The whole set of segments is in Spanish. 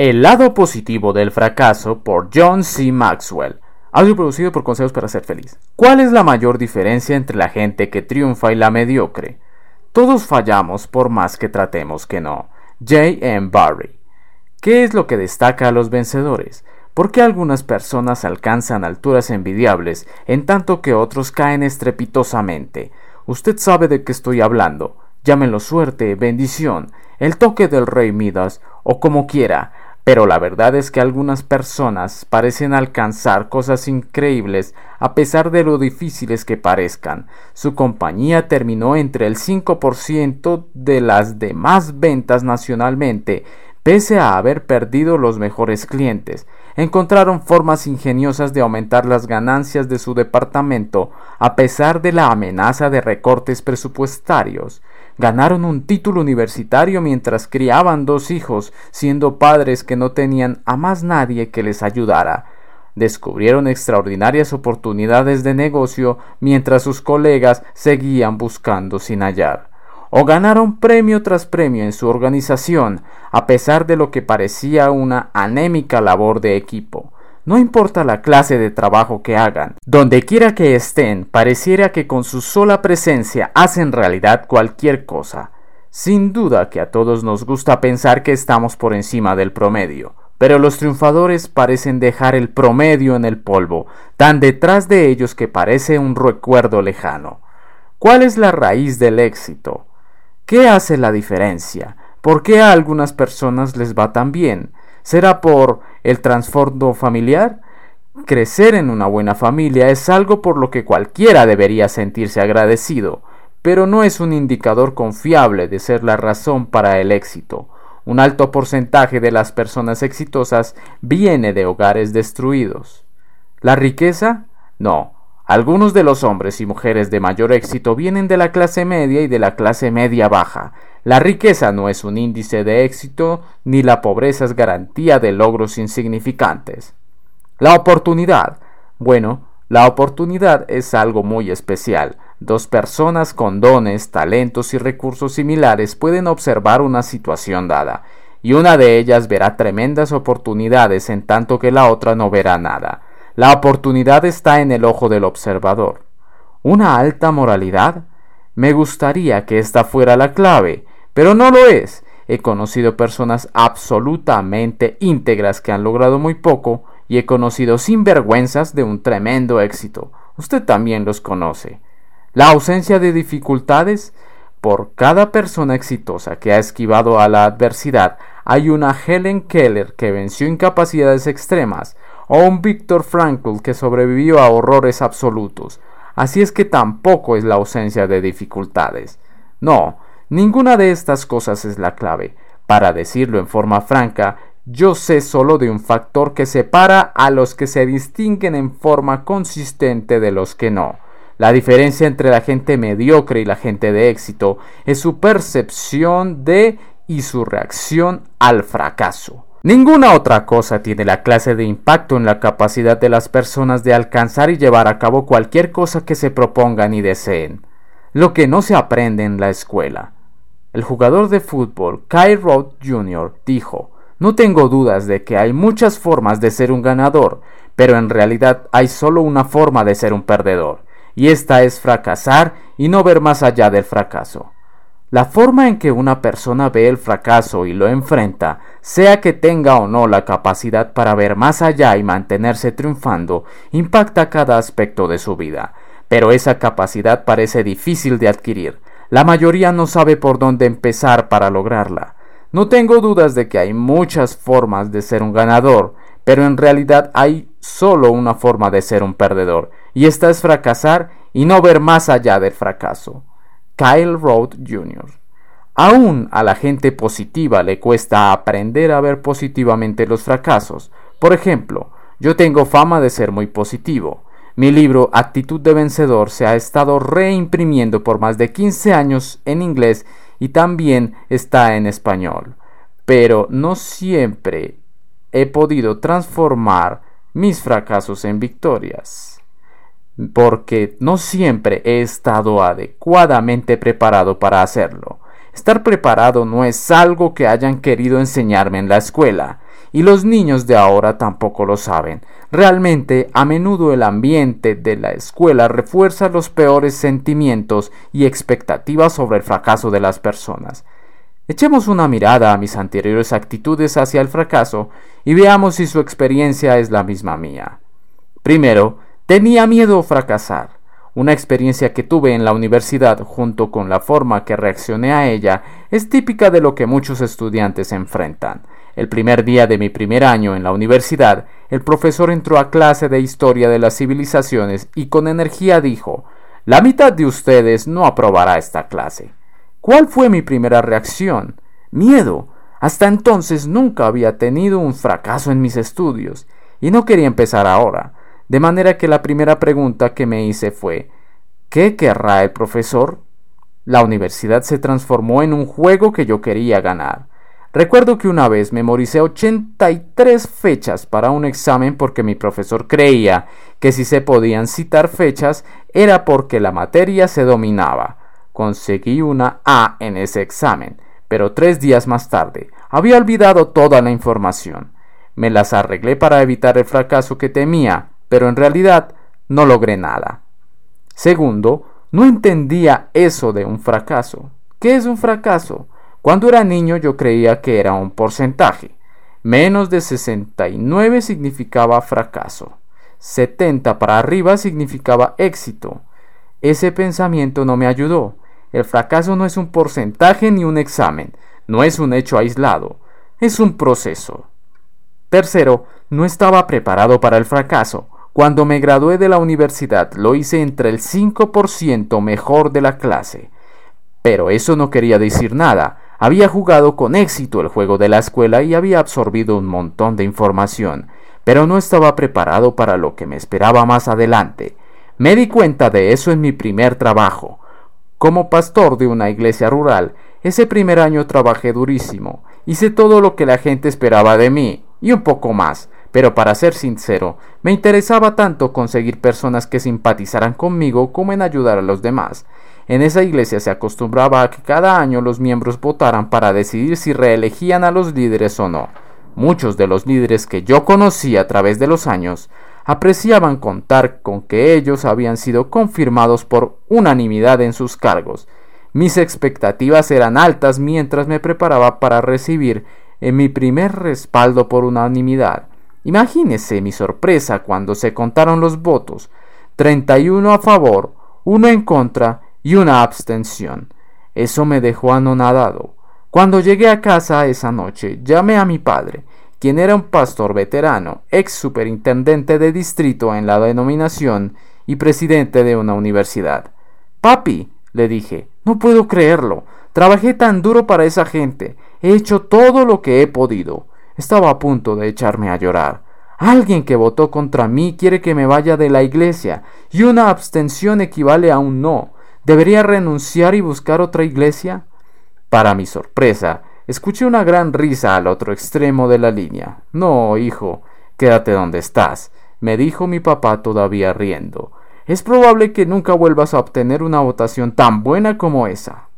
El lado positivo del fracaso por John C. Maxwell. Audio producido por Consejos para Ser Feliz. ¿Cuál es la mayor diferencia entre la gente que triunfa y la mediocre? Todos fallamos por más que tratemos que no. J. M. Barry. ¿Qué es lo que destaca a los vencedores? ¿Por qué algunas personas alcanzan alturas envidiables en tanto que otros caen estrepitosamente? Usted sabe de qué estoy hablando. Llámenlo suerte, bendición, el toque del rey Midas o como quiera pero la verdad es que algunas personas parecen alcanzar cosas increíbles a pesar de lo difíciles que parezcan. Su compañía terminó entre el 5% de las demás ventas nacionalmente, pese a haber perdido los mejores clientes. Encontraron formas ingeniosas de aumentar las ganancias de su departamento a pesar de la amenaza de recortes presupuestarios. Ganaron un título universitario mientras criaban dos hijos, siendo padres que no tenían a más nadie que les ayudara. Descubrieron extraordinarias oportunidades de negocio mientras sus colegas seguían buscando sin hallar. O ganaron premio tras premio en su organización, a pesar de lo que parecía una anémica labor de equipo. No importa la clase de trabajo que hagan, donde quiera que estén, pareciera que con su sola presencia hacen realidad cualquier cosa. Sin duda que a todos nos gusta pensar que estamos por encima del promedio, pero los triunfadores parecen dejar el promedio en el polvo, tan detrás de ellos que parece un recuerdo lejano. ¿Cuál es la raíz del éxito? ¿Qué hace la diferencia? ¿Por qué a algunas personas les va tan bien? ¿Será por el trasfondo familiar? Crecer en una buena familia es algo por lo que cualquiera debería sentirse agradecido, pero no es un indicador confiable de ser la razón para el éxito. Un alto porcentaje de las personas exitosas viene de hogares destruidos. ¿La riqueza? No. Algunos de los hombres y mujeres de mayor éxito vienen de la clase media y de la clase media baja, la riqueza no es un índice de éxito, ni la pobreza es garantía de logros insignificantes. La oportunidad. Bueno, la oportunidad es algo muy especial. Dos personas con dones, talentos y recursos similares pueden observar una situación dada, y una de ellas verá tremendas oportunidades en tanto que la otra no verá nada. La oportunidad está en el ojo del observador. ¿Una alta moralidad? Me gustaría que esta fuera la clave, pero no lo es. He conocido personas absolutamente íntegras que han logrado muy poco y he conocido sinvergüenzas de un tremendo éxito. Usted también los conoce. La ausencia de dificultades. Por cada persona exitosa que ha esquivado a la adversidad, hay una Helen Keller que venció incapacidades extremas, o un Viktor Frankl que sobrevivió a horrores absolutos. Así es que tampoco es la ausencia de dificultades. No, Ninguna de estas cosas es la clave. Para decirlo en forma franca, yo sé solo de un factor que separa a los que se distinguen en forma consistente de los que no. La diferencia entre la gente mediocre y la gente de éxito es su percepción de y su reacción al fracaso. Ninguna otra cosa tiene la clase de impacto en la capacidad de las personas de alcanzar y llevar a cabo cualquier cosa que se propongan y deseen. Lo que no se aprende en la escuela. El jugador de fútbol Kyle Roth Jr. dijo, No tengo dudas de que hay muchas formas de ser un ganador, pero en realidad hay solo una forma de ser un perdedor, y esta es fracasar y no ver más allá del fracaso. La forma en que una persona ve el fracaso y lo enfrenta, sea que tenga o no la capacidad para ver más allá y mantenerse triunfando, impacta cada aspecto de su vida, pero esa capacidad parece difícil de adquirir, la mayoría no sabe por dónde empezar para lograrla. No tengo dudas de que hay muchas formas de ser un ganador, pero en realidad hay solo una forma de ser un perdedor, y esta es fracasar y no ver más allá del fracaso. Kyle Roth Jr. Aún a la gente positiva le cuesta aprender a ver positivamente los fracasos. Por ejemplo, yo tengo fama de ser muy positivo, mi libro Actitud de Vencedor se ha estado reimprimiendo por más de 15 años en inglés y también está en español. Pero no siempre he podido transformar mis fracasos en victorias. Porque no siempre he estado adecuadamente preparado para hacerlo. Estar preparado no es algo que hayan querido enseñarme en la escuela y los niños de ahora tampoco lo saben. Realmente, a menudo el ambiente de la escuela refuerza los peores sentimientos y expectativas sobre el fracaso de las personas. Echemos una mirada a mis anteriores actitudes hacia el fracaso y veamos si su experiencia es la misma mía. Primero, tenía miedo a fracasar. Una experiencia que tuve en la universidad junto con la forma que reaccioné a ella es típica de lo que muchos estudiantes enfrentan. El primer día de mi primer año en la universidad, el profesor entró a clase de historia de las civilizaciones y con energía dijo La mitad de ustedes no aprobará esta clase. ¿Cuál fue mi primera reacción? Miedo. Hasta entonces nunca había tenido un fracaso en mis estudios, y no quería empezar ahora. De manera que la primera pregunta que me hice fue ¿Qué querrá el profesor? La universidad se transformó en un juego que yo quería ganar. Recuerdo que una vez memoricé 83 fechas para un examen porque mi profesor creía que si se podían citar fechas era porque la materia se dominaba. Conseguí una A en ese examen, pero tres días más tarde había olvidado toda la información. Me las arreglé para evitar el fracaso que temía, pero en realidad no logré nada. Segundo, no entendía eso de un fracaso. ¿Qué es un fracaso? Cuando era niño yo creía que era un porcentaje. Menos de 69 significaba fracaso. 70 para arriba significaba éxito. Ese pensamiento no me ayudó. El fracaso no es un porcentaje ni un examen, no es un hecho aislado, es un proceso. Tercero, no estaba preparado para el fracaso. Cuando me gradué de la universidad lo hice entre el 5% mejor de la clase. Pero eso no quería decir nada. Había jugado con éxito el juego de la escuela y había absorbido un montón de información, pero no estaba preparado para lo que me esperaba más adelante. Me di cuenta de eso en mi primer trabajo. Como pastor de una iglesia rural, ese primer año trabajé durísimo, hice todo lo que la gente esperaba de mí, y un poco más, pero para ser sincero, me interesaba tanto conseguir personas que simpatizaran conmigo como en ayudar a los demás. En esa iglesia se acostumbraba a que cada año los miembros votaran para decidir si reelegían a los líderes o no. Muchos de los líderes que yo conocí a través de los años apreciaban contar con que ellos habían sido confirmados por unanimidad en sus cargos. Mis expectativas eran altas mientras me preparaba para recibir en mi primer respaldo por unanimidad. Imagínese mi sorpresa cuando se contaron los votos, 31 a favor, uno en contra y una abstención. Eso me dejó anonadado. Cuando llegué a casa esa noche, llamé a mi padre, quien era un pastor veterano, ex superintendente de distrito en la denominación y presidente de una universidad. Papi, le dije, no puedo creerlo. Trabajé tan duro para esa gente. He hecho todo lo que he podido. Estaba a punto de echarme a llorar. Alguien que votó contra mí quiere que me vaya de la iglesia, y una abstención equivale a un no. ¿Debería renunciar y buscar otra iglesia? Para mi sorpresa, escuché una gran risa al otro extremo de la línea. No, hijo, quédate donde estás, me dijo mi papá todavía riendo. Es probable que nunca vuelvas a obtener una votación tan buena como esa.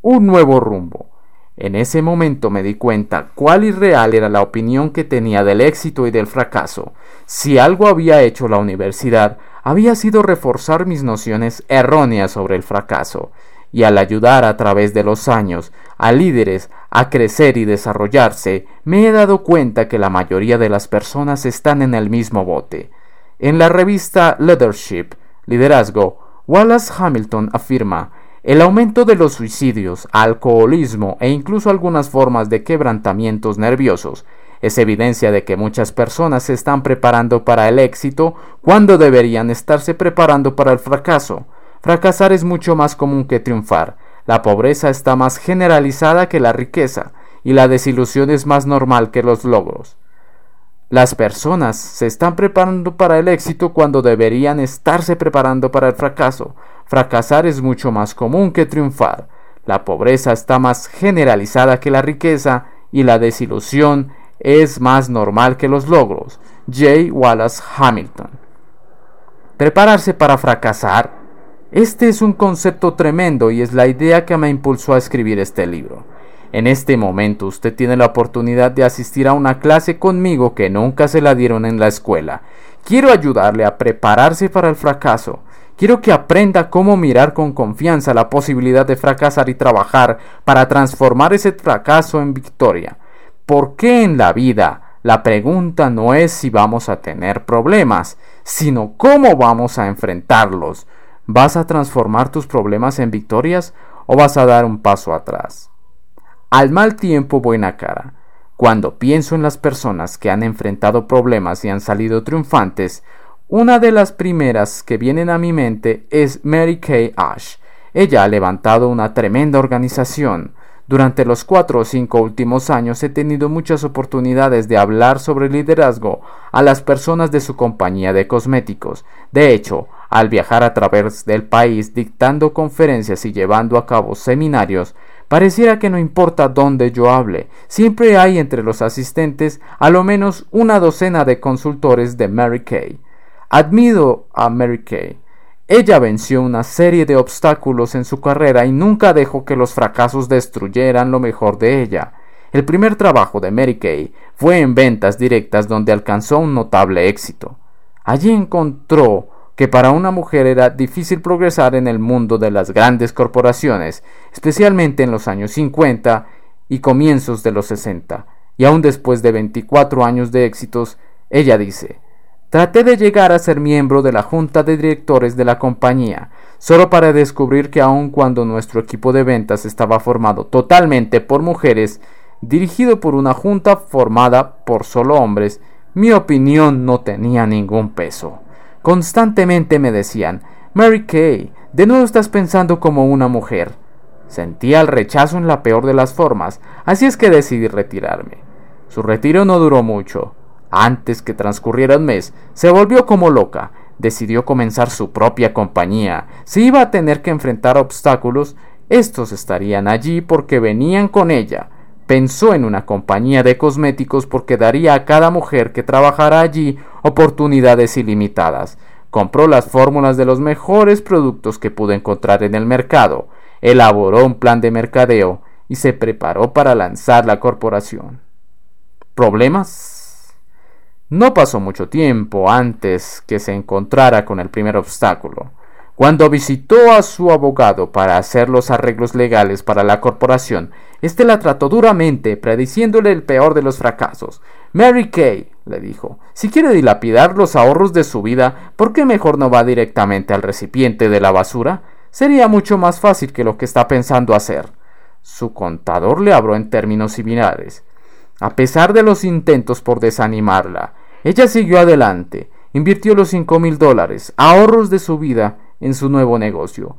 Un nuevo rumbo. En ese momento me di cuenta cuál irreal era la opinión que tenía del éxito y del fracaso. Si algo había hecho la universidad, había sido reforzar mis nociones erróneas sobre el fracaso, y al ayudar a través de los años a líderes a crecer y desarrollarse, me he dado cuenta que la mayoría de las personas están en el mismo bote. En la revista Leadership, Liderazgo, Wallace Hamilton afirma el aumento de los suicidios, alcoholismo e incluso algunas formas de quebrantamientos nerviosos es evidencia de que muchas personas se están preparando para el éxito cuando deberían estarse preparando para el fracaso. Fracasar es mucho más común que triunfar. La pobreza está más generalizada que la riqueza y la desilusión es más normal que los logros. Las personas se están preparando para el éxito cuando deberían estarse preparando para el fracaso. Fracasar es mucho más común que triunfar. La pobreza está más generalizada que la riqueza y la desilusión es más normal que los logros. J. Wallace Hamilton. Prepararse para fracasar. Este es un concepto tremendo y es la idea que me impulsó a escribir este libro. En este momento usted tiene la oportunidad de asistir a una clase conmigo que nunca se la dieron en la escuela. Quiero ayudarle a prepararse para el fracaso. Quiero que aprenda cómo mirar con confianza la posibilidad de fracasar y trabajar para transformar ese fracaso en victoria. ¿Por qué en la vida la pregunta no es si vamos a tener problemas, sino cómo vamos a enfrentarlos? ¿Vas a transformar tus problemas en victorias o vas a dar un paso atrás? Al mal tiempo buena cara. Cuando pienso en las personas que han enfrentado problemas y han salido triunfantes, una de las primeras que vienen a mi mente es Mary Kay Ash. Ella ha levantado una tremenda organización. Durante los cuatro o cinco últimos años he tenido muchas oportunidades de hablar sobre liderazgo a las personas de su compañía de cosméticos. De hecho, al viajar a través del país dictando conferencias y llevando a cabo seminarios, Pareciera que no importa dónde yo hable, siempre hay entre los asistentes a lo menos una docena de consultores de Mary Kay. Admiro a Mary Kay. Ella venció una serie de obstáculos en su carrera y nunca dejó que los fracasos destruyeran lo mejor de ella. El primer trabajo de Mary Kay fue en ventas directas donde alcanzó un notable éxito. Allí encontró que para una mujer era difícil progresar en el mundo de las grandes corporaciones, especialmente en los años 50 y comienzos de los 60. Y aún después de 24 años de éxitos, ella dice, Traté de llegar a ser miembro de la junta de directores de la compañía, solo para descubrir que aun cuando nuestro equipo de ventas estaba formado totalmente por mujeres, dirigido por una junta formada por solo hombres, mi opinión no tenía ningún peso. Constantemente me decían, Mary Kay, de nuevo estás pensando como una mujer. Sentía el rechazo en la peor de las formas, así es que decidí retirarme. Su retiro no duró mucho. Antes que transcurriera un mes, se volvió como loca, decidió comenzar su propia compañía. Si iba a tener que enfrentar obstáculos, estos estarían allí porque venían con ella. Pensó en una compañía de cosméticos porque daría a cada mujer que trabajara allí oportunidades ilimitadas. Compró las fórmulas de los mejores productos que pudo encontrar en el mercado, elaboró un plan de mercadeo y se preparó para lanzar la corporación. ¿Problemas? No pasó mucho tiempo antes que se encontrara con el primer obstáculo. Cuando visitó a su abogado para hacer los arreglos legales para la corporación, éste la trató duramente, prediciéndole el peor de los fracasos. Mary Kay, le dijo, si quiere dilapidar los ahorros de su vida, ¿por qué mejor no va directamente al recipiente de la basura? Sería mucho más fácil que lo que está pensando hacer. Su contador le habló en términos similares. A pesar de los intentos por desanimarla, ella siguió adelante, invirtió los cinco mil dólares, ahorros de su vida, en su nuevo negocio.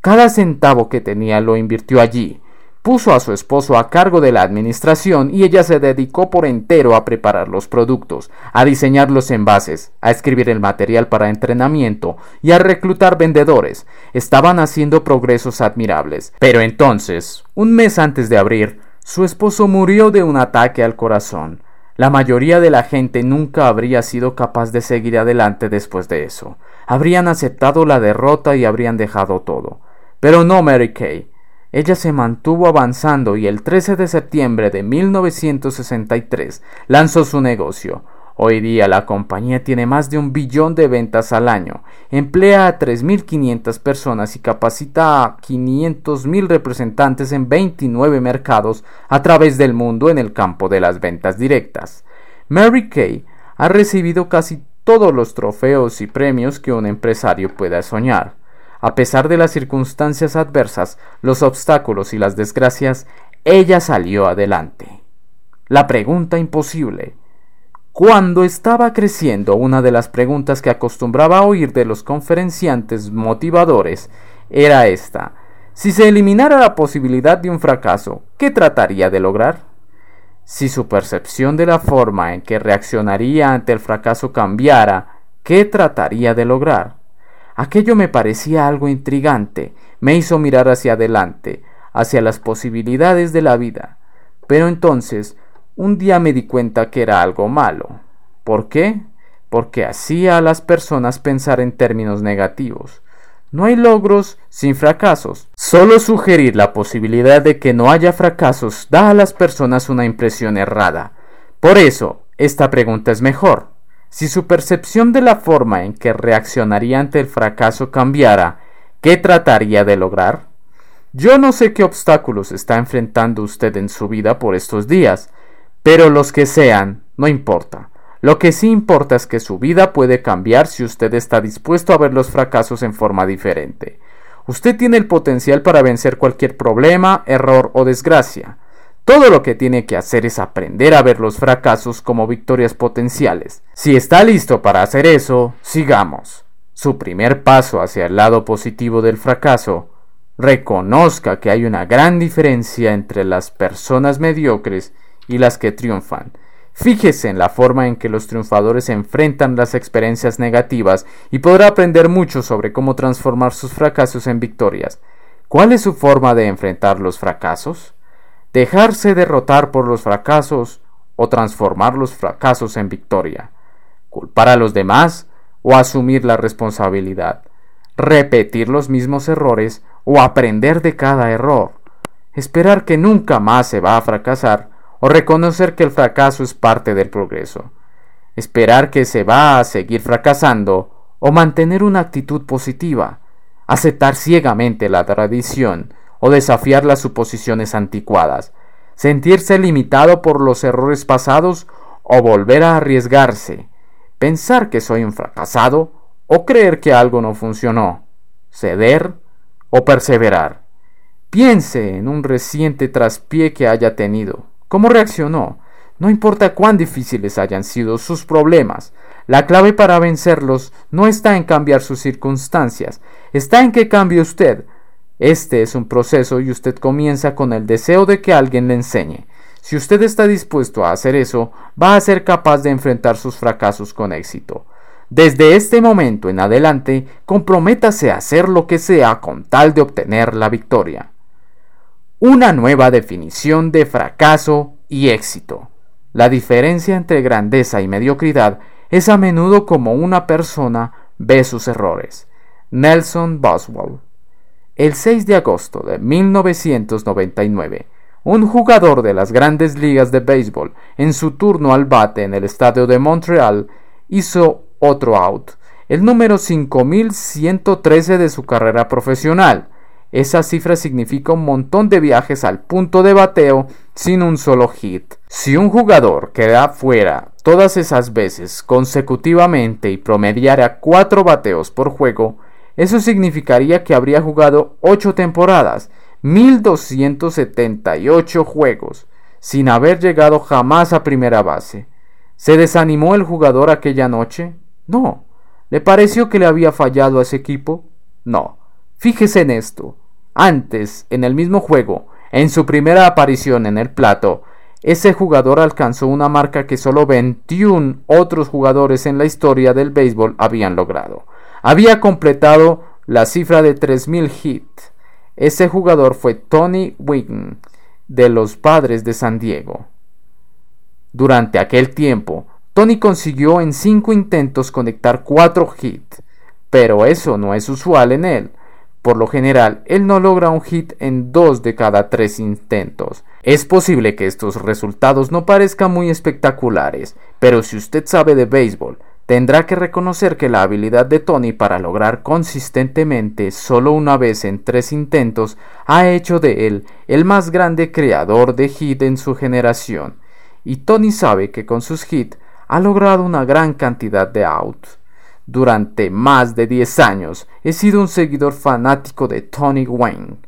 Cada centavo que tenía lo invirtió allí. Puso a su esposo a cargo de la administración y ella se dedicó por entero a preparar los productos, a diseñar los envases, a escribir el material para entrenamiento y a reclutar vendedores. Estaban haciendo progresos admirables. Pero entonces, un mes antes de abrir, su esposo murió de un ataque al corazón. La mayoría de la gente nunca habría sido capaz de seguir adelante después de eso. Habrían aceptado la derrota y habrían dejado todo. Pero no Mary Kay. Ella se mantuvo avanzando y el 13 de septiembre de 1963 lanzó su negocio, Hoy día la compañía tiene más de un billón de ventas al año, emplea a 3.500 personas y capacita a 500.000 representantes en 29 mercados a través del mundo en el campo de las ventas directas. Mary Kay ha recibido casi todos los trofeos y premios que un empresario pueda soñar. A pesar de las circunstancias adversas, los obstáculos y las desgracias, ella salió adelante. La pregunta imposible cuando estaba creciendo, una de las preguntas que acostumbraba a oír de los conferenciantes motivadores era esta. Si se eliminara la posibilidad de un fracaso, ¿qué trataría de lograr? Si su percepción de la forma en que reaccionaría ante el fracaso cambiara, ¿qué trataría de lograr? Aquello me parecía algo intrigante, me hizo mirar hacia adelante, hacia las posibilidades de la vida. Pero entonces un día me di cuenta que era algo malo. ¿Por qué? Porque hacía a las personas pensar en términos negativos. No hay logros sin fracasos. Solo sugerir la posibilidad de que no haya fracasos da a las personas una impresión errada. Por eso, esta pregunta es mejor. Si su percepción de la forma en que reaccionaría ante el fracaso cambiara, ¿qué trataría de lograr? Yo no sé qué obstáculos está enfrentando usted en su vida por estos días, pero los que sean, no importa. Lo que sí importa es que su vida puede cambiar si usted está dispuesto a ver los fracasos en forma diferente. Usted tiene el potencial para vencer cualquier problema, error o desgracia. Todo lo que tiene que hacer es aprender a ver los fracasos como victorias potenciales. Si está listo para hacer eso, sigamos. Su primer paso hacia el lado positivo del fracaso, reconozca que hay una gran diferencia entre las personas mediocres y las que triunfan. Fíjese en la forma en que los triunfadores enfrentan las experiencias negativas y podrá aprender mucho sobre cómo transformar sus fracasos en victorias. ¿Cuál es su forma de enfrentar los fracasos? ¿Dejarse derrotar por los fracasos o transformar los fracasos en victoria? ¿Culpar a los demás o asumir la responsabilidad? ¿Repetir los mismos errores o aprender de cada error? ¿Esperar que nunca más se va a fracasar o reconocer que el fracaso es parte del progreso, esperar que se va a seguir fracasando o mantener una actitud positiva, aceptar ciegamente la tradición o desafiar las suposiciones anticuadas, sentirse limitado por los errores pasados o volver a arriesgarse, pensar que soy un fracasado o creer que algo no funcionó, ceder o perseverar. Piense en un reciente traspié que haya tenido ¿Cómo reaccionó? No importa cuán difíciles hayan sido sus problemas, la clave para vencerlos no está en cambiar sus circunstancias, está en que cambie usted. Este es un proceso y usted comienza con el deseo de que alguien le enseñe. Si usted está dispuesto a hacer eso, va a ser capaz de enfrentar sus fracasos con éxito. Desde este momento en adelante, comprométase a hacer lo que sea con tal de obtener la victoria una nueva definición de fracaso y éxito. La diferencia entre grandeza y mediocridad es a menudo como una persona ve sus errores. Nelson Boswell. El 6 de agosto de 1999, un jugador de las grandes ligas de béisbol, en su turno al bate en el estadio de Montreal, hizo otro out, el número 5113 de su carrera profesional esa cifra significa un montón de viajes al punto de bateo sin un solo hit. Si un jugador queda fuera todas esas veces consecutivamente y promediara cuatro bateos por juego, eso significaría que habría jugado ocho temporadas, 1278 juegos, sin haber llegado jamás a primera base. ¿Se desanimó el jugador aquella noche? No. ¿Le pareció que le había fallado a ese equipo? No. Fíjese en esto. Antes, en el mismo juego, en su primera aparición en el plato, ese jugador alcanzó una marca que solo 21 otros jugadores en la historia del béisbol habían logrado. Había completado la cifra de 3.000 hits. Ese jugador fue Tony Wign de los Padres de San Diego. Durante aquel tiempo, Tony consiguió en cinco intentos conectar cuatro hits, pero eso no es usual en él. Por lo general, él no logra un hit en dos de cada tres intentos. Es posible que estos resultados no parezcan muy espectaculares, pero si usted sabe de béisbol, tendrá que reconocer que la habilidad de Tony para lograr consistentemente solo una vez en tres intentos ha hecho de él el más grande creador de hit en su generación. Y Tony sabe que con sus hits ha logrado una gran cantidad de outs. Durante más de 10 años he sido un seguidor fanático de Tony Wayne.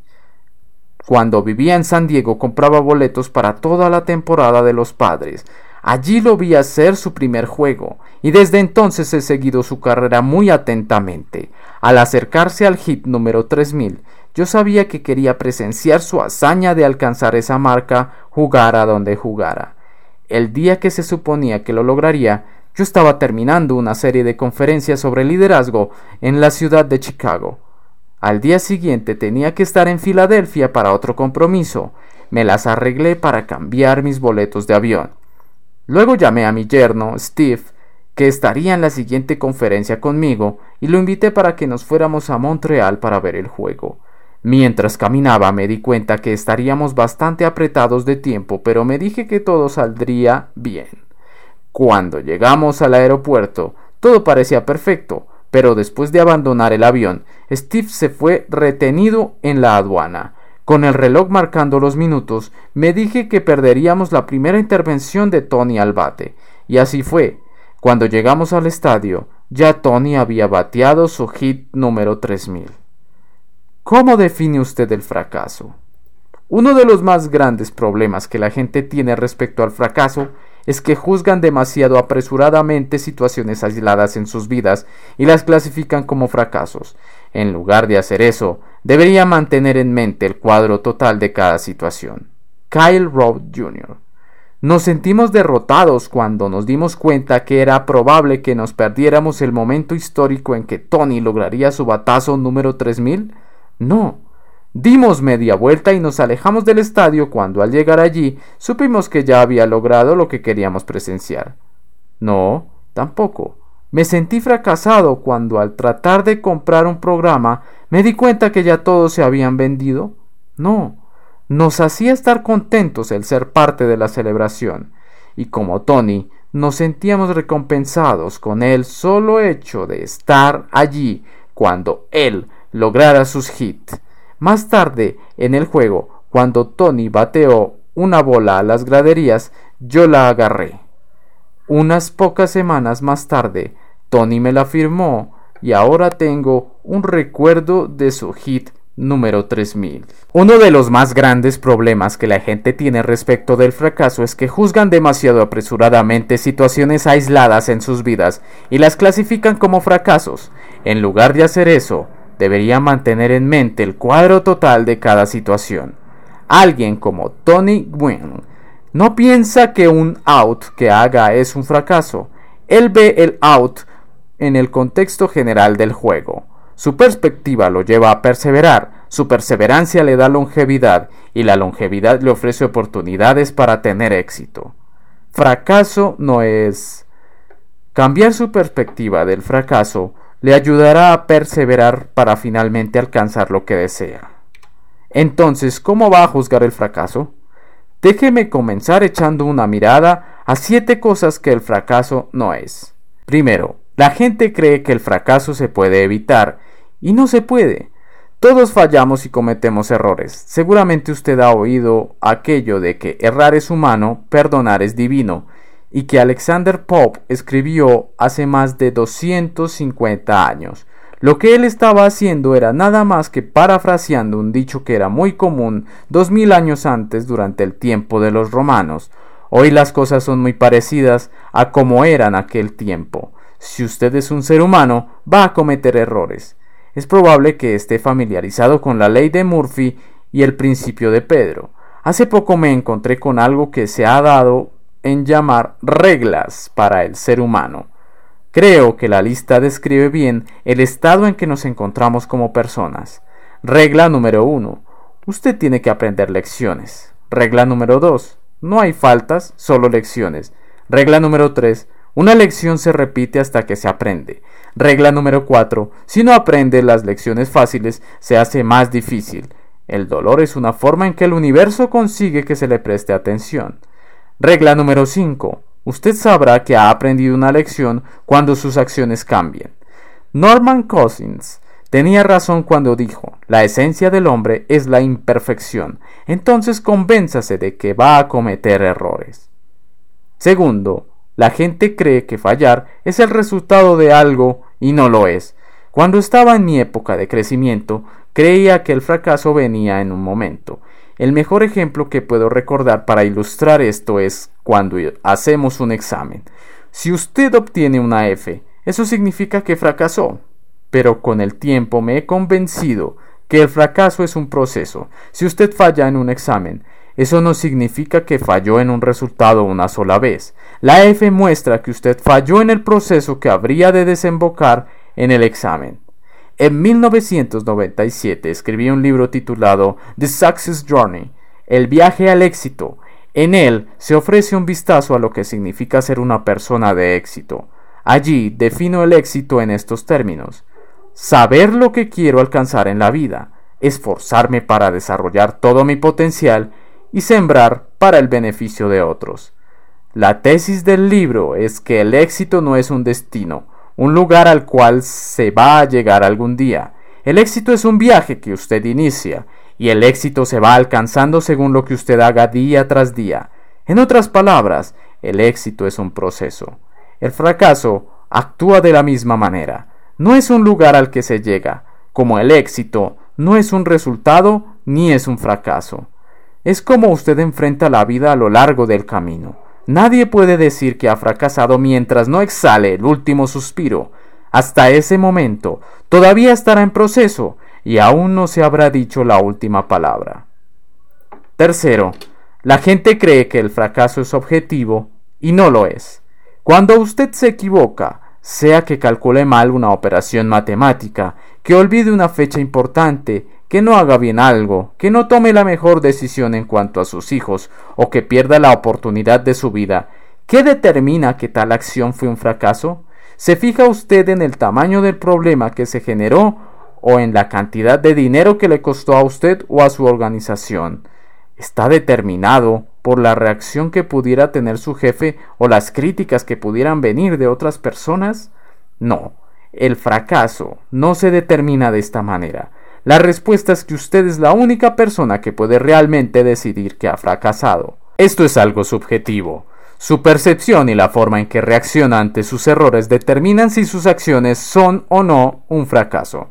Cuando vivía en San Diego compraba boletos para toda la temporada de los padres. Allí lo vi hacer su primer juego y desde entonces he seguido su carrera muy atentamente. Al acercarse al hit número 3000, yo sabía que quería presenciar su hazaña de alcanzar esa marca, jugara donde jugara. El día que se suponía que lo lograría, yo estaba terminando una serie de conferencias sobre liderazgo en la ciudad de Chicago. Al día siguiente tenía que estar en Filadelfia para otro compromiso. Me las arreglé para cambiar mis boletos de avión. Luego llamé a mi yerno, Steve, que estaría en la siguiente conferencia conmigo y lo invité para que nos fuéramos a Montreal para ver el juego. Mientras caminaba me di cuenta que estaríamos bastante apretados de tiempo, pero me dije que todo saldría bien. Cuando llegamos al aeropuerto, todo parecía perfecto, pero después de abandonar el avión, Steve se fue retenido en la aduana. Con el reloj marcando los minutos, me dije que perderíamos la primera intervención de Tony al bate, y así fue. Cuando llegamos al estadio, ya Tony había bateado su hit número 3000. ¿Cómo define usted el fracaso? Uno de los más grandes problemas que la gente tiene respecto al fracaso es que juzgan demasiado apresuradamente situaciones aisladas en sus vidas y las clasifican como fracasos. En lugar de hacer eso, debería mantener en mente el cuadro total de cada situación. Kyle Rowe Jr. Nos sentimos derrotados cuando nos dimos cuenta que era probable que nos perdiéramos el momento histórico en que Tony lograría su batazo número 3000. No. Dimos media vuelta y nos alejamos del estadio cuando al llegar allí supimos que ya había logrado lo que queríamos presenciar. No, tampoco. Me sentí fracasado cuando al tratar de comprar un programa me di cuenta que ya todos se habían vendido. No, nos hacía estar contentos el ser parte de la celebración, y como Tony, nos sentíamos recompensados con el solo hecho de estar allí cuando él lograra sus hits. Más tarde, en el juego, cuando Tony bateó una bola a las graderías, yo la agarré. Unas pocas semanas más tarde, Tony me la firmó y ahora tengo un recuerdo de su hit número 3000. Uno de los más grandes problemas que la gente tiene respecto del fracaso es que juzgan demasiado apresuradamente situaciones aisladas en sus vidas y las clasifican como fracasos. En lugar de hacer eso, debería mantener en mente el cuadro total de cada situación. Alguien como Tony Gwynn no piensa que un out que haga es un fracaso. Él ve el out en el contexto general del juego. Su perspectiva lo lleva a perseverar, su perseverancia le da longevidad y la longevidad le ofrece oportunidades para tener éxito. Fracaso no es... Cambiar su perspectiva del fracaso le ayudará a perseverar para finalmente alcanzar lo que desea. Entonces, ¿cómo va a juzgar el fracaso? Déjeme comenzar echando una mirada a siete cosas que el fracaso no es. Primero, la gente cree que el fracaso se puede evitar y no se puede. Todos fallamos y cometemos errores. Seguramente usted ha oído aquello de que errar es humano, perdonar es divino, y que Alexander Pope escribió hace más de 250 años. Lo que él estaba haciendo era nada más que parafraseando un dicho que era muy común dos mil años antes durante el tiempo de los romanos. Hoy las cosas son muy parecidas a como eran aquel tiempo. Si usted es un ser humano, va a cometer errores es probable que esté familiarizado con la ley de Murphy y el principio de Pedro. Hace poco me encontré con algo que se ha dado en llamar reglas para el ser humano. Creo que la lista describe bien el estado en que nos encontramos como personas. Regla número 1. Usted tiene que aprender lecciones. Regla número 2. No hay faltas, solo lecciones. Regla número 3. Una lección se repite hasta que se aprende. Regla número 4. Si no aprende las lecciones fáciles, se hace más difícil. El dolor es una forma en que el universo consigue que se le preste atención. Regla número 5. Usted sabrá que ha aprendido una lección cuando sus acciones cambien. Norman Cousins tenía razón cuando dijo, la esencia del hombre es la imperfección, entonces convénzase de que va a cometer errores. Segundo, la gente cree que fallar es el resultado de algo y no lo es. Cuando estaba en mi época de crecimiento, creía que el fracaso venía en un momento. El mejor ejemplo que puedo recordar para ilustrar esto es cuando hacemos un examen. Si usted obtiene una F, eso significa que fracasó. Pero con el tiempo me he convencido que el fracaso es un proceso. Si usted falla en un examen, eso no significa que falló en un resultado una sola vez. La F muestra que usted falló en el proceso que habría de desembocar en el examen. En 1997 escribí un libro titulado The Success Journey, El viaje al éxito. En él se ofrece un vistazo a lo que significa ser una persona de éxito. Allí defino el éxito en estos términos. Saber lo que quiero alcanzar en la vida, esforzarme para desarrollar todo mi potencial y sembrar para el beneficio de otros. La tesis del libro es que el éxito no es un destino, un lugar al cual se va a llegar algún día. El éxito es un viaje que usted inicia y el éxito se va alcanzando según lo que usted haga día tras día. En otras palabras, el éxito es un proceso. El fracaso actúa de la misma manera. No es un lugar al que se llega, como el éxito no es un resultado ni es un fracaso. Es como usted enfrenta la vida a lo largo del camino. Nadie puede decir que ha fracasado mientras no exhale el último suspiro. Hasta ese momento todavía estará en proceso y aún no se habrá dicho la última palabra. Tercero, la gente cree que el fracaso es objetivo y no lo es. Cuando usted se equivoca, sea que calcule mal una operación matemática, que olvide una fecha importante, que no haga bien algo, que no tome la mejor decisión en cuanto a sus hijos, o que pierda la oportunidad de su vida, ¿qué determina que tal acción fue un fracaso? ¿Se fija usted en el tamaño del problema que se generó o en la cantidad de dinero que le costó a usted o a su organización? ¿Está determinado por la reacción que pudiera tener su jefe o las críticas que pudieran venir de otras personas? No, el fracaso no se determina de esta manera. La respuesta es que usted es la única persona que puede realmente decidir que ha fracasado. Esto es algo subjetivo. Su percepción y la forma en que reacciona ante sus errores determinan si sus acciones son o no un fracaso.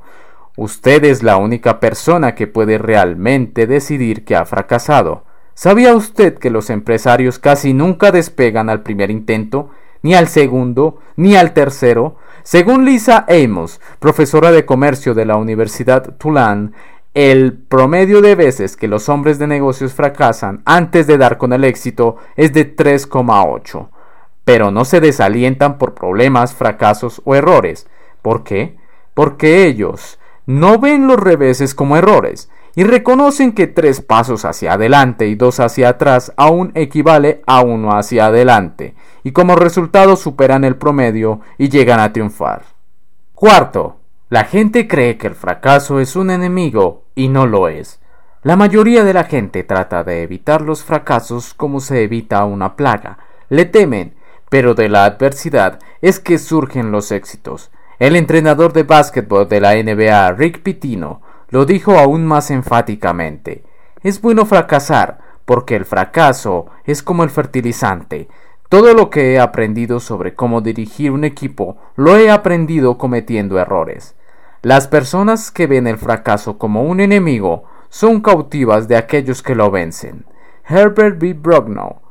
Usted es la única persona que puede realmente decidir que ha fracasado. ¿Sabía usted que los empresarios casi nunca despegan al primer intento, ni al segundo, ni al tercero? Según Lisa Amos, profesora de comercio de la Universidad Tulane, el promedio de veces que los hombres de negocios fracasan antes de dar con el éxito es de 3,8. Pero no se desalientan por problemas, fracasos o errores. ¿Por qué? Porque ellos no ven los reveses como errores, y reconocen que tres pasos hacia adelante y dos hacia atrás aún equivale a uno hacia adelante, y como resultado superan el promedio y llegan a triunfar. Cuarto, la gente cree que el fracaso es un enemigo y no lo es. La mayoría de la gente trata de evitar los fracasos como se evita una plaga. Le temen, pero de la adversidad es que surgen los éxitos. El entrenador de básquetbol de la NBA, Rick Pitino, lo dijo aún más enfáticamente. Es bueno fracasar, porque el fracaso es como el fertilizante. Todo lo que he aprendido sobre cómo dirigir un equipo lo he aprendido cometiendo errores. Las personas que ven el fracaso como un enemigo son cautivas de aquellos que lo vencen. Herbert B. Brognow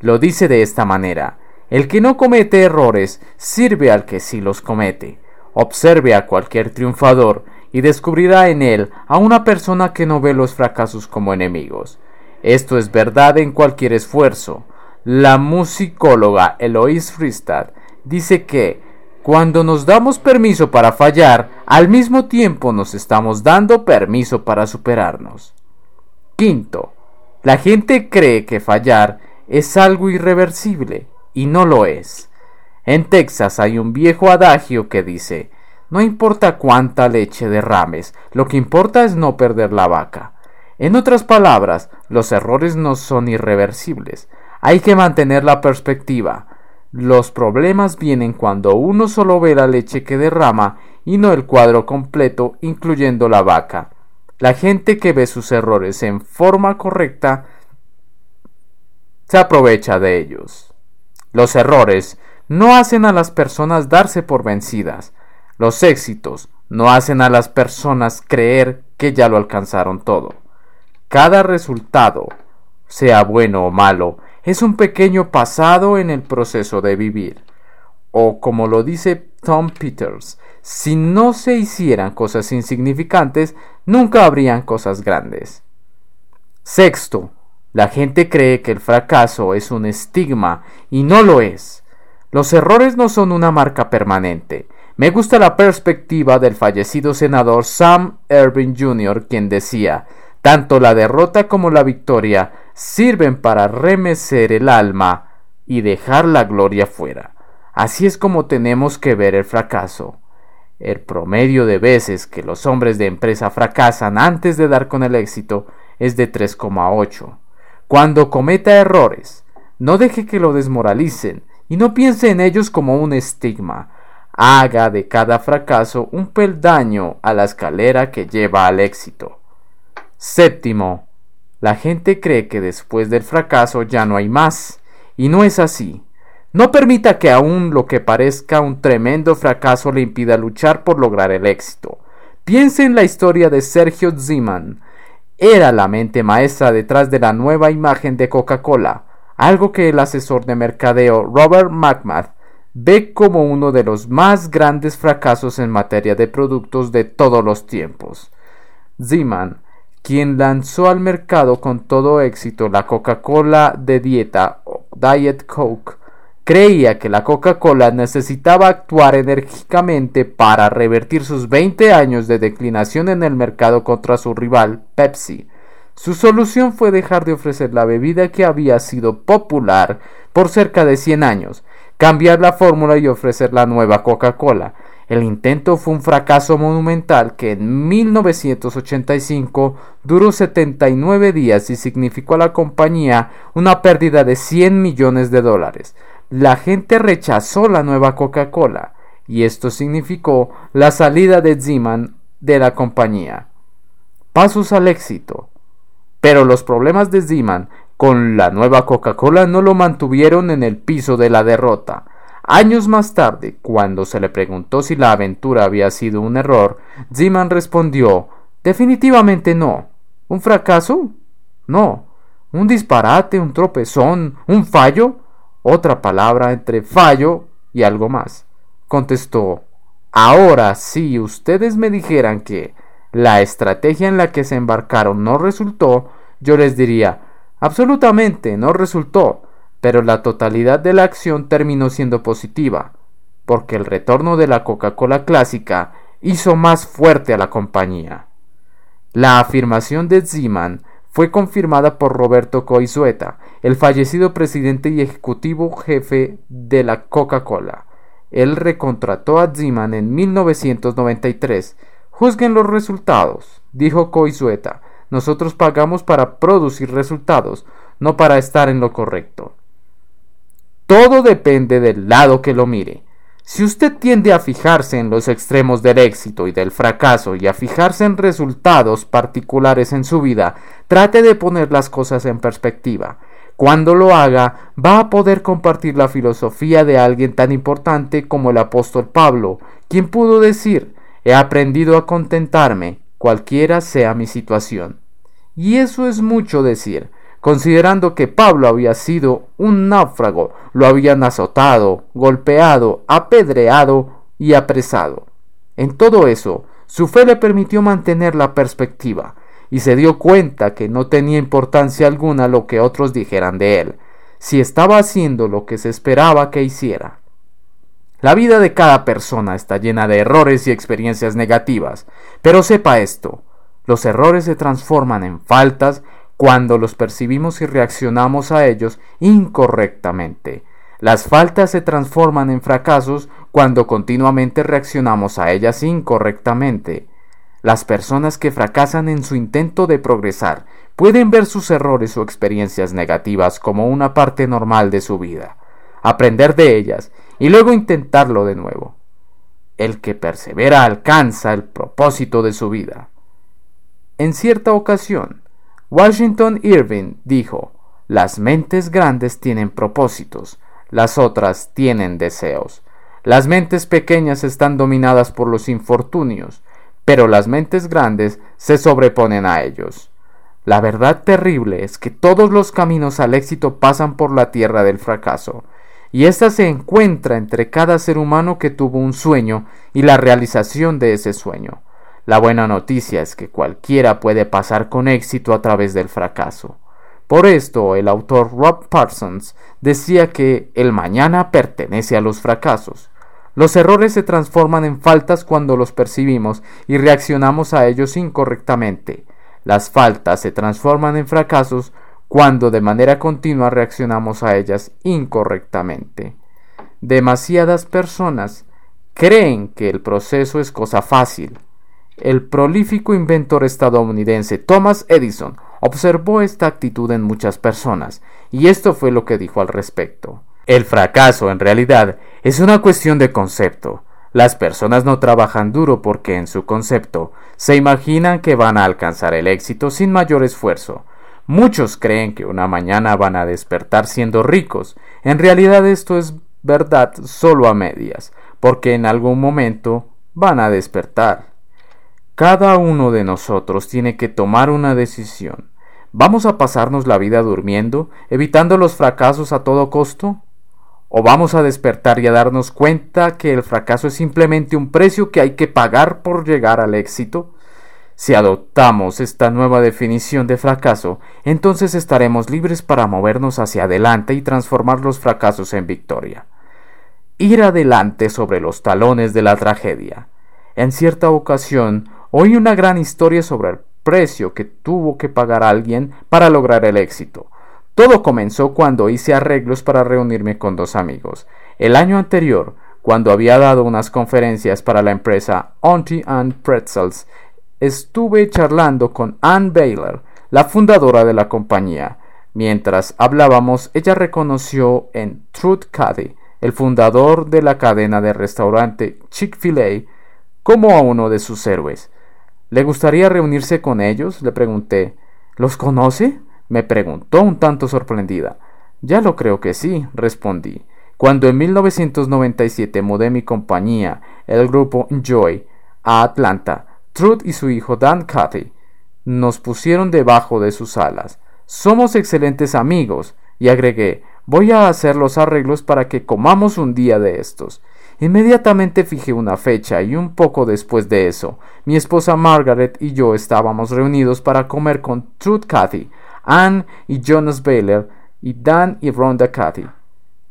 lo dice de esta manera. El que no comete errores sirve al que sí los comete. Observe a cualquier triunfador y descubrirá en él a una persona que no ve los fracasos como enemigos. Esto es verdad en cualquier esfuerzo. La musicóloga Eloise Fristad dice que cuando nos damos permiso para fallar, al mismo tiempo nos estamos dando permiso para superarnos. Quinto, la gente cree que fallar es algo irreversible y no lo es. En Texas hay un viejo adagio que dice no importa cuánta leche derrames, lo que importa es no perder la vaca. En otras palabras, los errores no son irreversibles. Hay que mantener la perspectiva. Los problemas vienen cuando uno solo ve la leche que derrama y no el cuadro completo, incluyendo la vaca. La gente que ve sus errores en forma correcta se aprovecha de ellos. Los errores no hacen a las personas darse por vencidas, los éxitos no hacen a las personas creer que ya lo alcanzaron todo. Cada resultado, sea bueno o malo, es un pequeño pasado en el proceso de vivir. O como lo dice Tom Peters, si no se hicieran cosas insignificantes, nunca habrían cosas grandes. Sexto, la gente cree que el fracaso es un estigma y no lo es. Los errores no son una marca permanente, me gusta la perspectiva del fallecido senador Sam Ervin Jr., quien decía, tanto la derrota como la victoria sirven para remecer el alma y dejar la gloria fuera. Así es como tenemos que ver el fracaso. El promedio de veces que los hombres de empresa fracasan antes de dar con el éxito es de 3,8. Cuando cometa errores, no deje que lo desmoralicen y no piense en ellos como un estigma. Haga de cada fracaso un peldaño a la escalera que lleva al éxito. Séptimo, la gente cree que después del fracaso ya no hay más, y no es así. No permita que aún lo que parezca un tremendo fracaso le impida luchar por lograr el éxito. Piense en la historia de Sergio Ziman. Era la mente maestra detrás de la nueva imagen de Coca-Cola, algo que el asesor de mercadeo Robert McMath ve como uno de los más grandes fracasos en materia de productos de todos los tiempos. Zeman, quien lanzó al mercado con todo éxito la Coca-Cola de dieta Diet Coke, creía que la Coca-Cola necesitaba actuar enérgicamente para revertir sus 20 años de declinación en el mercado contra su rival, Pepsi. Su solución fue dejar de ofrecer la bebida que había sido popular por cerca de 100 años, cambiar la fórmula y ofrecer la nueva Coca-Cola. El intento fue un fracaso monumental que en 1985 duró 79 días y significó a la compañía una pérdida de 100 millones de dólares la gente rechazó la nueva Coca-Cola y esto significó la salida de Zeman de la compañía. Pasos al éxito. Pero los problemas de Zeman con la nueva Coca-Cola no lo mantuvieron en el piso de la derrota. Años más tarde, cuando se le preguntó si la aventura había sido un error, Zeman respondió Definitivamente no. ¿Un fracaso? No. ¿Un disparate, un tropezón, un fallo? otra palabra entre fallo y algo más. Contestó, ahora si ustedes me dijeran que la estrategia en la que se embarcaron no resultó, yo les diría, absolutamente no resultó, pero la totalidad de la acción terminó siendo positiva, porque el retorno de la Coca-Cola clásica hizo más fuerte a la compañía. La afirmación de Zeman fue confirmada por Roberto Coizueta, el fallecido presidente y ejecutivo jefe de la Coca-Cola. Él recontrató a Zeman en 1993. Juzguen los resultados, dijo Coizueta. Nosotros pagamos para producir resultados, no para estar en lo correcto. Todo depende del lado que lo mire. Si usted tiende a fijarse en los extremos del éxito y del fracaso y a fijarse en resultados particulares en su vida, trate de poner las cosas en perspectiva. Cuando lo haga, va a poder compartir la filosofía de alguien tan importante como el apóstol Pablo, quien pudo decir, he aprendido a contentarme, cualquiera sea mi situación. Y eso es mucho decir, considerando que Pablo había sido un náufrago, lo habían azotado, golpeado, apedreado y apresado. En todo eso, su fe le permitió mantener la perspectiva, y se dio cuenta que no tenía importancia alguna lo que otros dijeran de él, si estaba haciendo lo que se esperaba que hiciera. La vida de cada persona está llena de errores y experiencias negativas, pero sepa esto, los errores se transforman en faltas cuando los percibimos y reaccionamos a ellos incorrectamente. Las faltas se transforman en fracasos cuando continuamente reaccionamos a ellas incorrectamente. Las personas que fracasan en su intento de progresar pueden ver sus errores o experiencias negativas como una parte normal de su vida, aprender de ellas y luego intentarlo de nuevo. El que persevera alcanza el propósito de su vida. En cierta ocasión, Washington Irving dijo, las mentes grandes tienen propósitos, las otras tienen deseos. Las mentes pequeñas están dominadas por los infortunios, pero las mentes grandes se sobreponen a ellos. La verdad terrible es que todos los caminos al éxito pasan por la tierra del fracaso, y ésta se encuentra entre cada ser humano que tuvo un sueño y la realización de ese sueño. La buena noticia es que cualquiera puede pasar con éxito a través del fracaso. Por esto, el autor Rob Parsons decía que el mañana pertenece a los fracasos. Los errores se transforman en faltas cuando los percibimos y reaccionamos a ellos incorrectamente. Las faltas se transforman en fracasos cuando de manera continua reaccionamos a ellas incorrectamente. Demasiadas personas creen que el proceso es cosa fácil. El prolífico inventor estadounidense Thomas Edison observó esta actitud en muchas personas, y esto fue lo que dijo al respecto. El fracaso, en realidad, es una cuestión de concepto. Las personas no trabajan duro porque en su concepto se imaginan que van a alcanzar el éxito sin mayor esfuerzo. Muchos creen que una mañana van a despertar siendo ricos. En realidad esto es verdad solo a medias, porque en algún momento van a despertar. Cada uno de nosotros tiene que tomar una decisión. ¿Vamos a pasarnos la vida durmiendo, evitando los fracasos a todo costo? ¿O vamos a despertar y a darnos cuenta que el fracaso es simplemente un precio que hay que pagar por llegar al éxito? Si adoptamos esta nueva definición de fracaso, entonces estaremos libres para movernos hacia adelante y transformar los fracasos en victoria. Ir adelante sobre los talones de la tragedia. En cierta ocasión oí una gran historia sobre el precio que tuvo que pagar alguien para lograr el éxito. Todo comenzó cuando hice arreglos para reunirme con dos amigos. El año anterior, cuando había dado unas conferencias para la empresa Auntie and Pretzels, estuve charlando con Ann Baylor, la fundadora de la compañía. Mientras hablábamos, ella reconoció en Truth Caddy, el fundador de la cadena de restaurante Chick-fil-A, como a uno de sus héroes. ¿Le gustaría reunirse con ellos? le pregunté. ¿Los conoce? me preguntó un tanto sorprendida. Ya lo creo que sí, respondí. Cuando en 1997 mudé mi compañía, el grupo Joy, a Atlanta, Truth y su hijo Dan Cathy nos pusieron debajo de sus alas. Somos excelentes amigos, y agregué, voy a hacer los arreglos para que comamos un día de estos. Inmediatamente fijé una fecha y un poco después de eso, mi esposa Margaret y yo estábamos reunidos para comer con Truth Cathy Ann y Jonas Baylor y Dan y Rhonda Cathy.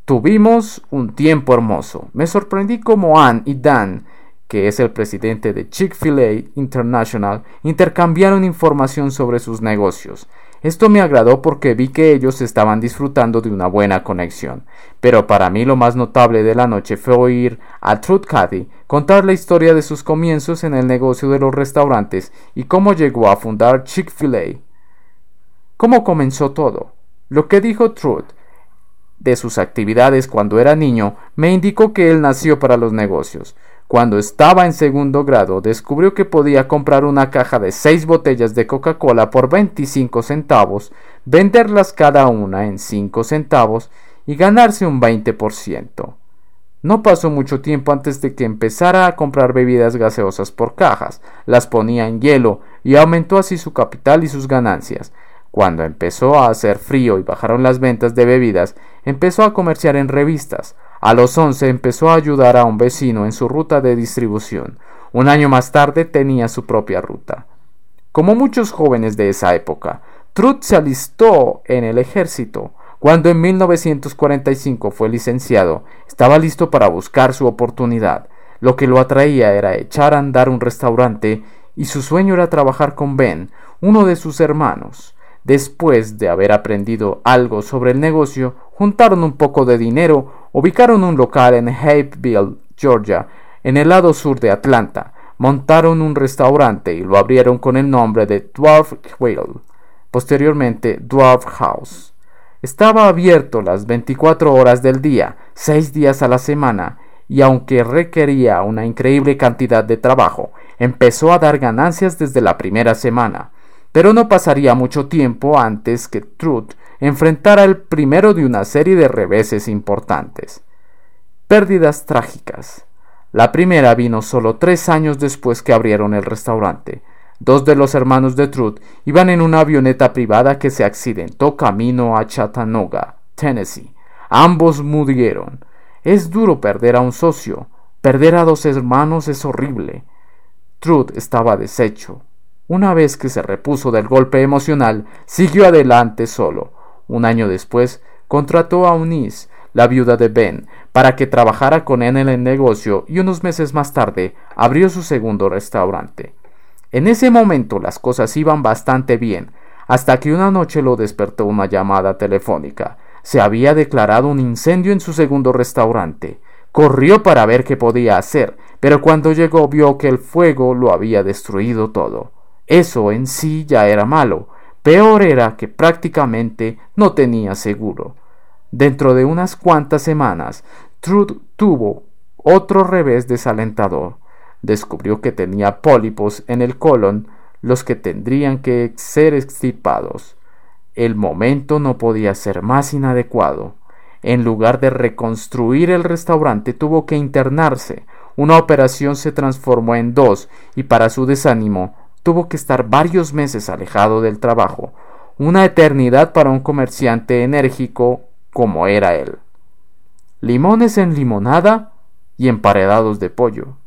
Tuvimos un tiempo hermoso. Me sorprendí como Ann y Dan, que es el presidente de Chick-fil-A International, intercambiaron información sobre sus negocios. Esto me agradó porque vi que ellos estaban disfrutando de una buena conexión. Pero para mí lo más notable de la noche fue oír a Truth Cathy contar la historia de sus comienzos en el negocio de los restaurantes y cómo llegó a fundar Chick-fil-A cómo comenzó todo. Lo que dijo Truth de sus actividades cuando era niño me indicó que él nació para los negocios. Cuando estaba en segundo grado descubrió que podía comprar una caja de seis botellas de Coca-Cola por 25 centavos, venderlas cada una en 5 centavos y ganarse un 20%. No pasó mucho tiempo antes de que empezara a comprar bebidas gaseosas por cajas, las ponía en hielo y aumentó así su capital y sus ganancias. Cuando empezó a hacer frío y bajaron las ventas de bebidas, empezó a comerciar en revistas. A los 11 empezó a ayudar a un vecino en su ruta de distribución. Un año más tarde tenía su propia ruta. Como muchos jóvenes de esa época, Truth se alistó en el ejército. Cuando en 1945 fue licenciado, estaba listo para buscar su oportunidad. Lo que lo atraía era echar a andar un restaurante y su sueño era trabajar con Ben, uno de sus hermanos. Después de haber aprendido algo sobre el negocio, juntaron un poco de dinero, ubicaron un local en Hapeville, Georgia, en el lado sur de Atlanta, montaron un restaurante y lo abrieron con el nombre de Dwarf Whale, posteriormente Dwarf House. Estaba abierto las 24 horas del día, seis días a la semana, y aunque requería una increíble cantidad de trabajo, empezó a dar ganancias desde la primera semana. Pero no pasaría mucho tiempo antes que Truth enfrentara el primero de una serie de reveses importantes. Pérdidas trágicas. La primera vino solo tres años después que abrieron el restaurante. Dos de los hermanos de Truth iban en una avioneta privada que se accidentó camino a Chattanooga, Tennessee. Ambos murieron. Es duro perder a un socio. Perder a dos hermanos es horrible. Truth estaba deshecho. Una vez que se repuso del golpe emocional, siguió adelante solo. Un año después, contrató a Eunice, la viuda de Ben, para que trabajara con él en el negocio y unos meses más tarde abrió su segundo restaurante. En ese momento las cosas iban bastante bien, hasta que una noche lo despertó una llamada telefónica. Se había declarado un incendio en su segundo restaurante. Corrió para ver qué podía hacer, pero cuando llegó vio que el fuego lo había destruido todo. Eso en sí ya era malo. Peor era que prácticamente no tenía seguro. Dentro de unas cuantas semanas, Truth tuvo otro revés desalentador. Descubrió que tenía pólipos en el colon, los que tendrían que ser extirpados. El momento no podía ser más inadecuado. En lugar de reconstruir el restaurante tuvo que internarse. Una operación se transformó en dos y para su desánimo tuvo que estar varios meses alejado del trabajo, una eternidad para un comerciante enérgico como era él. Limones en limonada y emparedados de pollo.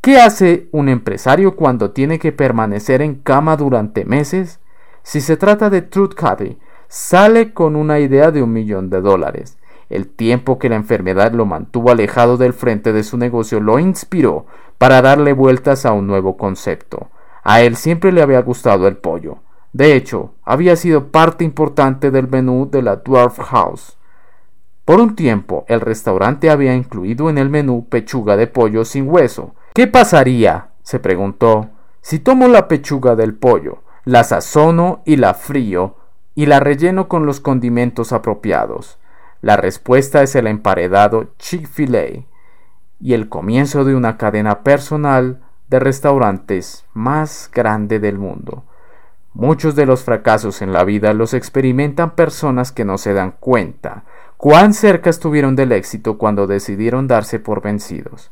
¿Qué hace un empresario cuando tiene que permanecer en cama durante meses? Si se trata de Truth Caddy, sale con una idea de un millón de dólares. El tiempo que la enfermedad lo mantuvo alejado del frente de su negocio lo inspiró para darle vueltas a un nuevo concepto. A él siempre le había gustado el pollo. De hecho, había sido parte importante del menú de la Dwarf House. Por un tiempo, el restaurante había incluido en el menú pechuga de pollo sin hueso. ¿Qué pasaría? se preguntó, si tomo la pechuga del pollo, la sazono y la frío y la relleno con los condimentos apropiados. La respuesta es el emparedado Chick-fil-A y el comienzo de una cadena personal de restaurantes más grande del mundo. Muchos de los fracasos en la vida los experimentan personas que no se dan cuenta cuán cerca estuvieron del éxito cuando decidieron darse por vencidos.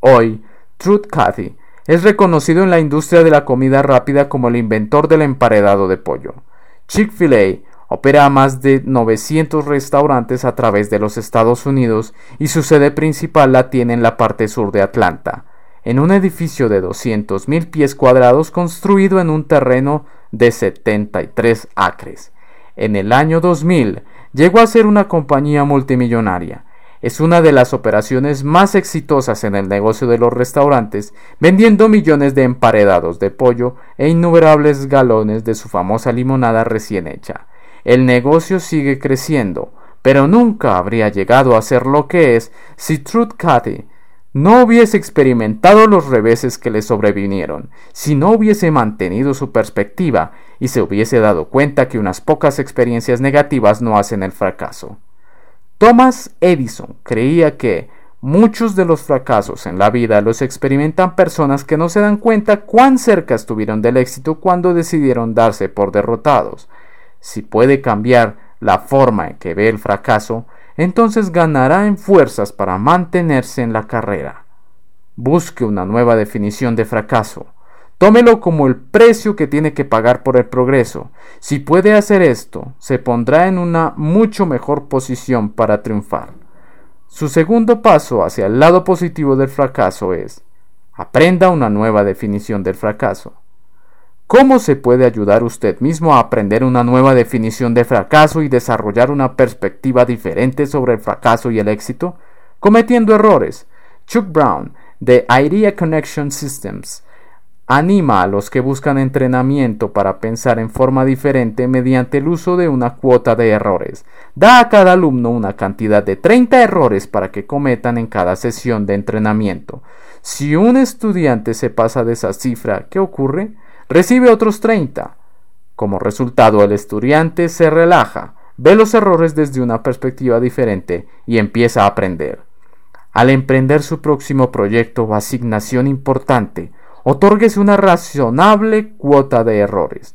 Hoy, Truth Cathy es reconocido en la industria de la comida rápida como el inventor del emparedado de pollo. Chick-fil-A opera a más de 900 restaurantes a través de los Estados Unidos y su sede principal la tiene en la parte sur de Atlanta, en un edificio de 200.000 pies cuadrados construido en un terreno de 73 acres. En el año 2000 llegó a ser una compañía multimillonaria es una de las operaciones más exitosas en el negocio de los restaurantes, vendiendo millones de emparedados de pollo e innumerables galones de su famosa limonada recién hecha. El negocio sigue creciendo, pero nunca habría llegado a ser lo que es si Truth Cathy no hubiese experimentado los reveses que le sobrevinieron, si no hubiese mantenido su perspectiva y se hubiese dado cuenta que unas pocas experiencias negativas no hacen el fracaso. Thomas Edison creía que muchos de los fracasos en la vida los experimentan personas que no se dan cuenta cuán cerca estuvieron del éxito cuando decidieron darse por derrotados. Si puede cambiar la forma en que ve el fracaso, entonces ganará en fuerzas para mantenerse en la carrera. Busque una nueva definición de fracaso. Tómelo como el precio que tiene que pagar por el progreso. Si puede hacer esto, se pondrá en una mucho mejor posición para triunfar. Su segundo paso hacia el lado positivo del fracaso es aprenda una nueva definición del fracaso. ¿Cómo se puede ayudar usted mismo a aprender una nueva definición de fracaso y desarrollar una perspectiva diferente sobre el fracaso y el éxito? Cometiendo errores. Chuck Brown, de Idea Connection Systems, Anima a los que buscan entrenamiento para pensar en forma diferente mediante el uso de una cuota de errores. Da a cada alumno una cantidad de 30 errores para que cometan en cada sesión de entrenamiento. Si un estudiante se pasa de esa cifra, ¿qué ocurre? Recibe otros 30. Como resultado, el estudiante se relaja, ve los errores desde una perspectiva diferente y empieza a aprender. Al emprender su próximo proyecto o asignación importante, Otórguese una razonable cuota de errores.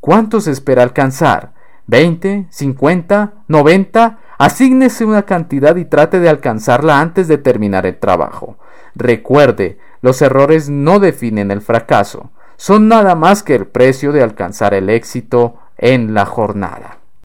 ¿Cuántos espera alcanzar? ¿20? ¿50? ¿90? Asígnese una cantidad y trate de alcanzarla antes de terminar el trabajo. Recuerde, los errores no definen el fracaso, son nada más que el precio de alcanzar el éxito en la jornada.